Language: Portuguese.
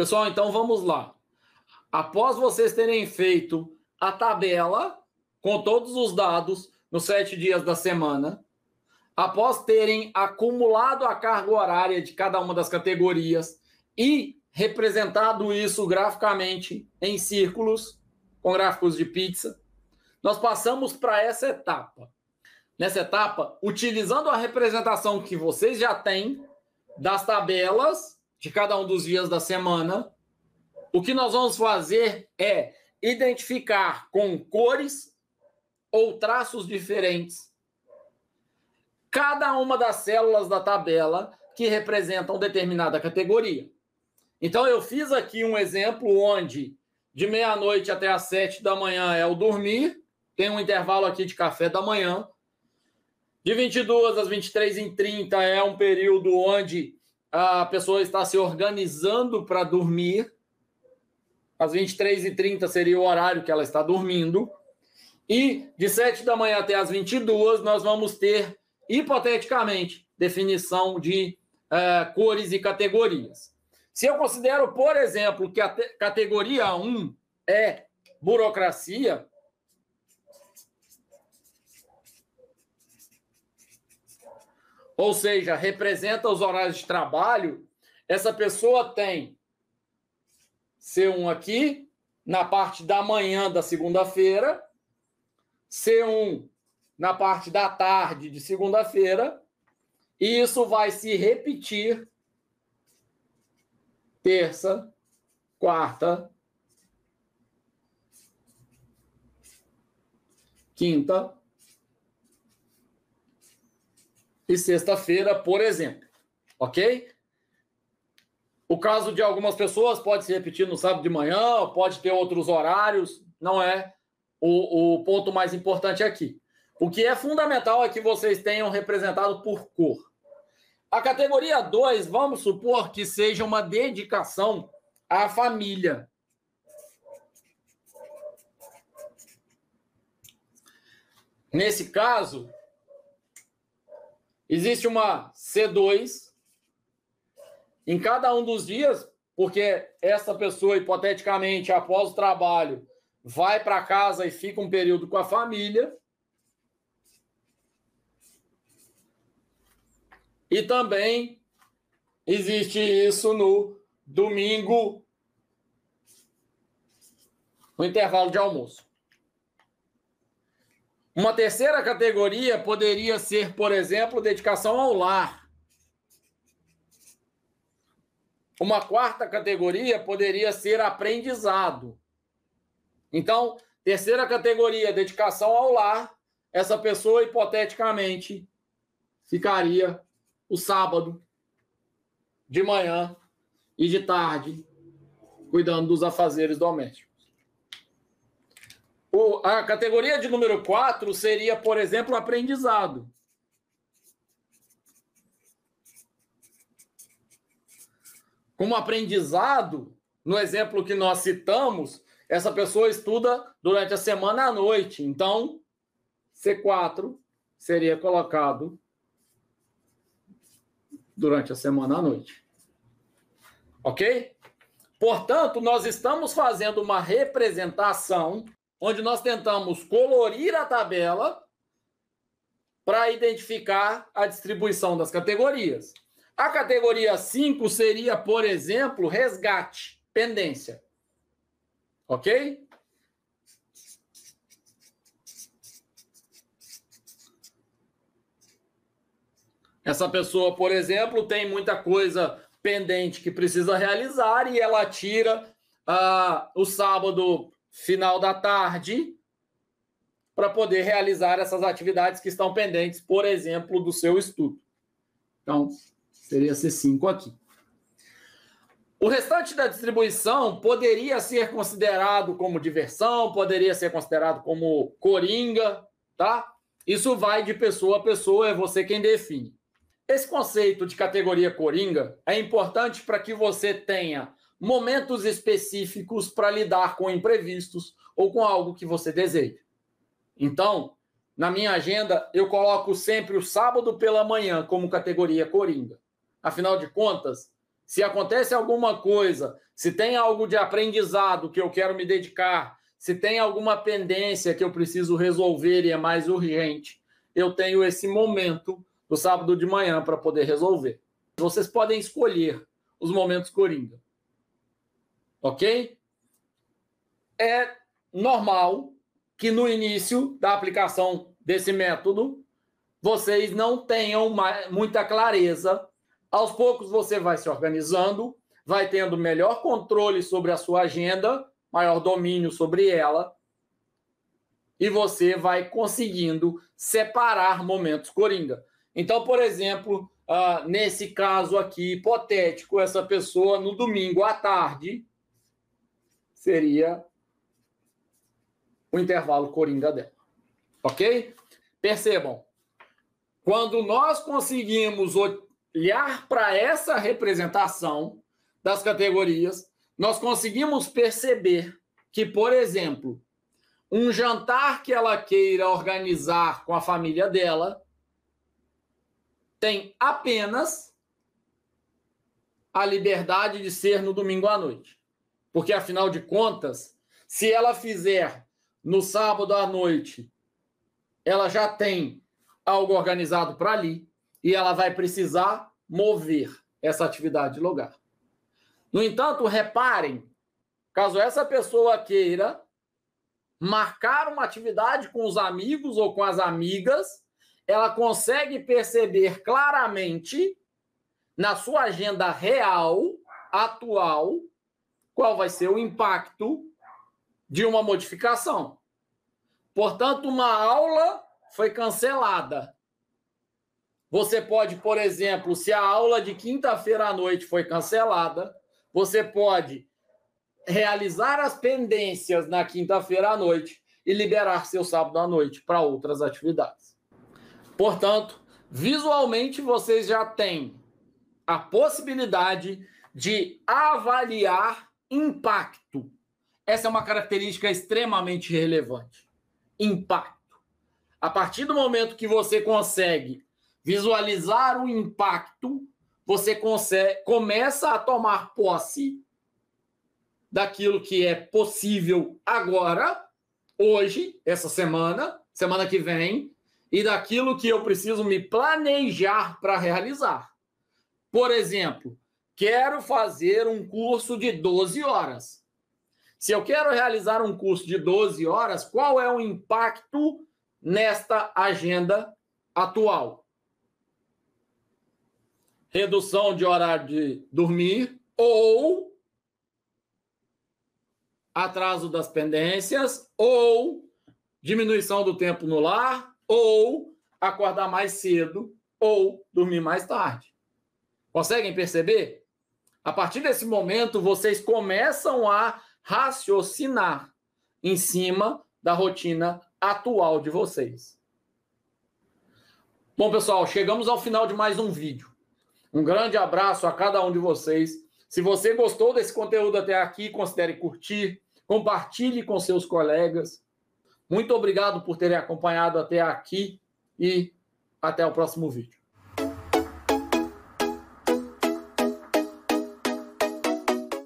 Pessoal, então vamos lá. Após vocês terem feito a tabela com todos os dados nos sete dias da semana, após terem acumulado a carga horária de cada uma das categorias e representado isso graficamente em círculos, com gráficos de pizza, nós passamos para essa etapa. Nessa etapa, utilizando a representação que vocês já têm das tabelas de cada um dos dias da semana, o que nós vamos fazer é identificar com cores ou traços diferentes cada uma das células da tabela que representam determinada categoria. Então, eu fiz aqui um exemplo onde de meia-noite até às sete da manhã é o dormir, tem um intervalo aqui de café da manhã. De 22 às 23 e 30 é um período onde a pessoa está se organizando para dormir. Às 23 e 30 seria o horário que ela está dormindo. E de 7 da manhã até as 22, nós vamos ter, hipoteticamente, definição de uh, cores e categorias. Se eu considero, por exemplo, que a categoria 1 é burocracia, ou seja, representa os horários de trabalho, essa pessoa tem C1 aqui, na parte da manhã da segunda-feira, C1 na parte da tarde de segunda-feira, e isso vai se repetir terça, quarta, quinta e sexta-feira, por exemplo. Ok? O caso de algumas pessoas pode se repetir no sábado de manhã, pode ter outros horários, não é o, o ponto mais importante aqui. O que é fundamental é que vocês tenham representado por cor. A categoria 2, vamos supor que seja uma dedicação à família. Nesse caso, existe uma C2 em cada um dos dias, porque essa pessoa, hipoteticamente, após o trabalho, vai para casa e fica um período com a família. E também existe isso no domingo, no intervalo de almoço. Uma terceira categoria poderia ser, por exemplo, dedicação ao lar. Uma quarta categoria poderia ser aprendizado. Então, terceira categoria, dedicação ao lar. Essa pessoa, hipoteticamente, ficaria o sábado, de manhã e de tarde, cuidando dos afazeres domésticos. O, a categoria de número 4 seria, por exemplo, aprendizado. Como aprendizado, no exemplo que nós citamos, essa pessoa estuda durante a semana à noite. Então, C4 seria colocado durante a semana à noite. Ok? Portanto, nós estamos fazendo uma representação onde nós tentamos colorir a tabela para identificar a distribuição das categorias. A categoria 5 seria, por exemplo, resgate, pendência. Ok? Essa pessoa, por exemplo, tem muita coisa pendente que precisa realizar e ela tira uh, o sábado final da tarde para poder realizar essas atividades que estão pendentes, por exemplo, do seu estudo. Então, Seria C5 aqui. O restante da distribuição poderia ser considerado como diversão, poderia ser considerado como coringa, tá? Isso vai de pessoa a pessoa, é você quem define. Esse conceito de categoria coringa é importante para que você tenha momentos específicos para lidar com imprevistos ou com algo que você deseja. Então, na minha agenda, eu coloco sempre o sábado pela manhã como categoria coringa. Afinal de contas, se acontece alguma coisa, se tem algo de aprendizado que eu quero me dedicar, se tem alguma pendência que eu preciso resolver e é mais urgente, eu tenho esse momento do sábado de manhã para poder resolver. Vocês podem escolher os momentos coringa. Ok? É normal que no início da aplicação desse método vocês não tenham muita clareza. Aos poucos você vai se organizando, vai tendo melhor controle sobre a sua agenda, maior domínio sobre ela, e você vai conseguindo separar momentos coringa. Então, por exemplo, uh, nesse caso aqui hipotético, essa pessoa no domingo à tarde seria o intervalo coringa dela. Ok? Percebam, quando nós conseguimos olhar para essa representação das categorias, nós conseguimos perceber que, por exemplo, um jantar que ela queira organizar com a família dela tem apenas a liberdade de ser no domingo à noite. Porque, afinal de contas, se ela fizer no sábado à noite, ela já tem algo organizado para ali e ela vai precisar mover essa atividade de lugar. No entanto, reparem, caso essa pessoa queira marcar uma atividade com os amigos ou com as amigas, ela consegue perceber claramente na sua agenda real, atual, qual vai ser o impacto de uma modificação. Portanto, uma aula foi cancelada. Você pode, por exemplo, se a aula de quinta-feira à noite foi cancelada, você pode realizar as pendências na quinta-feira à noite e liberar seu sábado à noite para outras atividades. Portanto, visualmente vocês já têm a possibilidade de avaliar impacto essa é uma característica extremamente relevante. Impacto. A partir do momento que você consegue visualizar o impacto, você consegue, começa a tomar posse daquilo que é possível agora, hoje, essa semana, semana que vem, e daquilo que eu preciso me planejar para realizar. Por exemplo, quero fazer um curso de 12 horas. Se eu quero realizar um curso de 12 horas, qual é o impacto nesta agenda atual? Redução de horário de dormir ou atraso das pendências ou diminuição do tempo no lar ou acordar mais cedo ou dormir mais tarde. Conseguem perceber? A partir desse momento, vocês começam a raciocinar em cima da rotina atual de vocês. Bom, pessoal, chegamos ao final de mais um vídeo. Um grande abraço a cada um de vocês. Se você gostou desse conteúdo até aqui, considere curtir, compartilhe com seus colegas. Muito obrigado por terem acompanhado até aqui e até o próximo vídeo.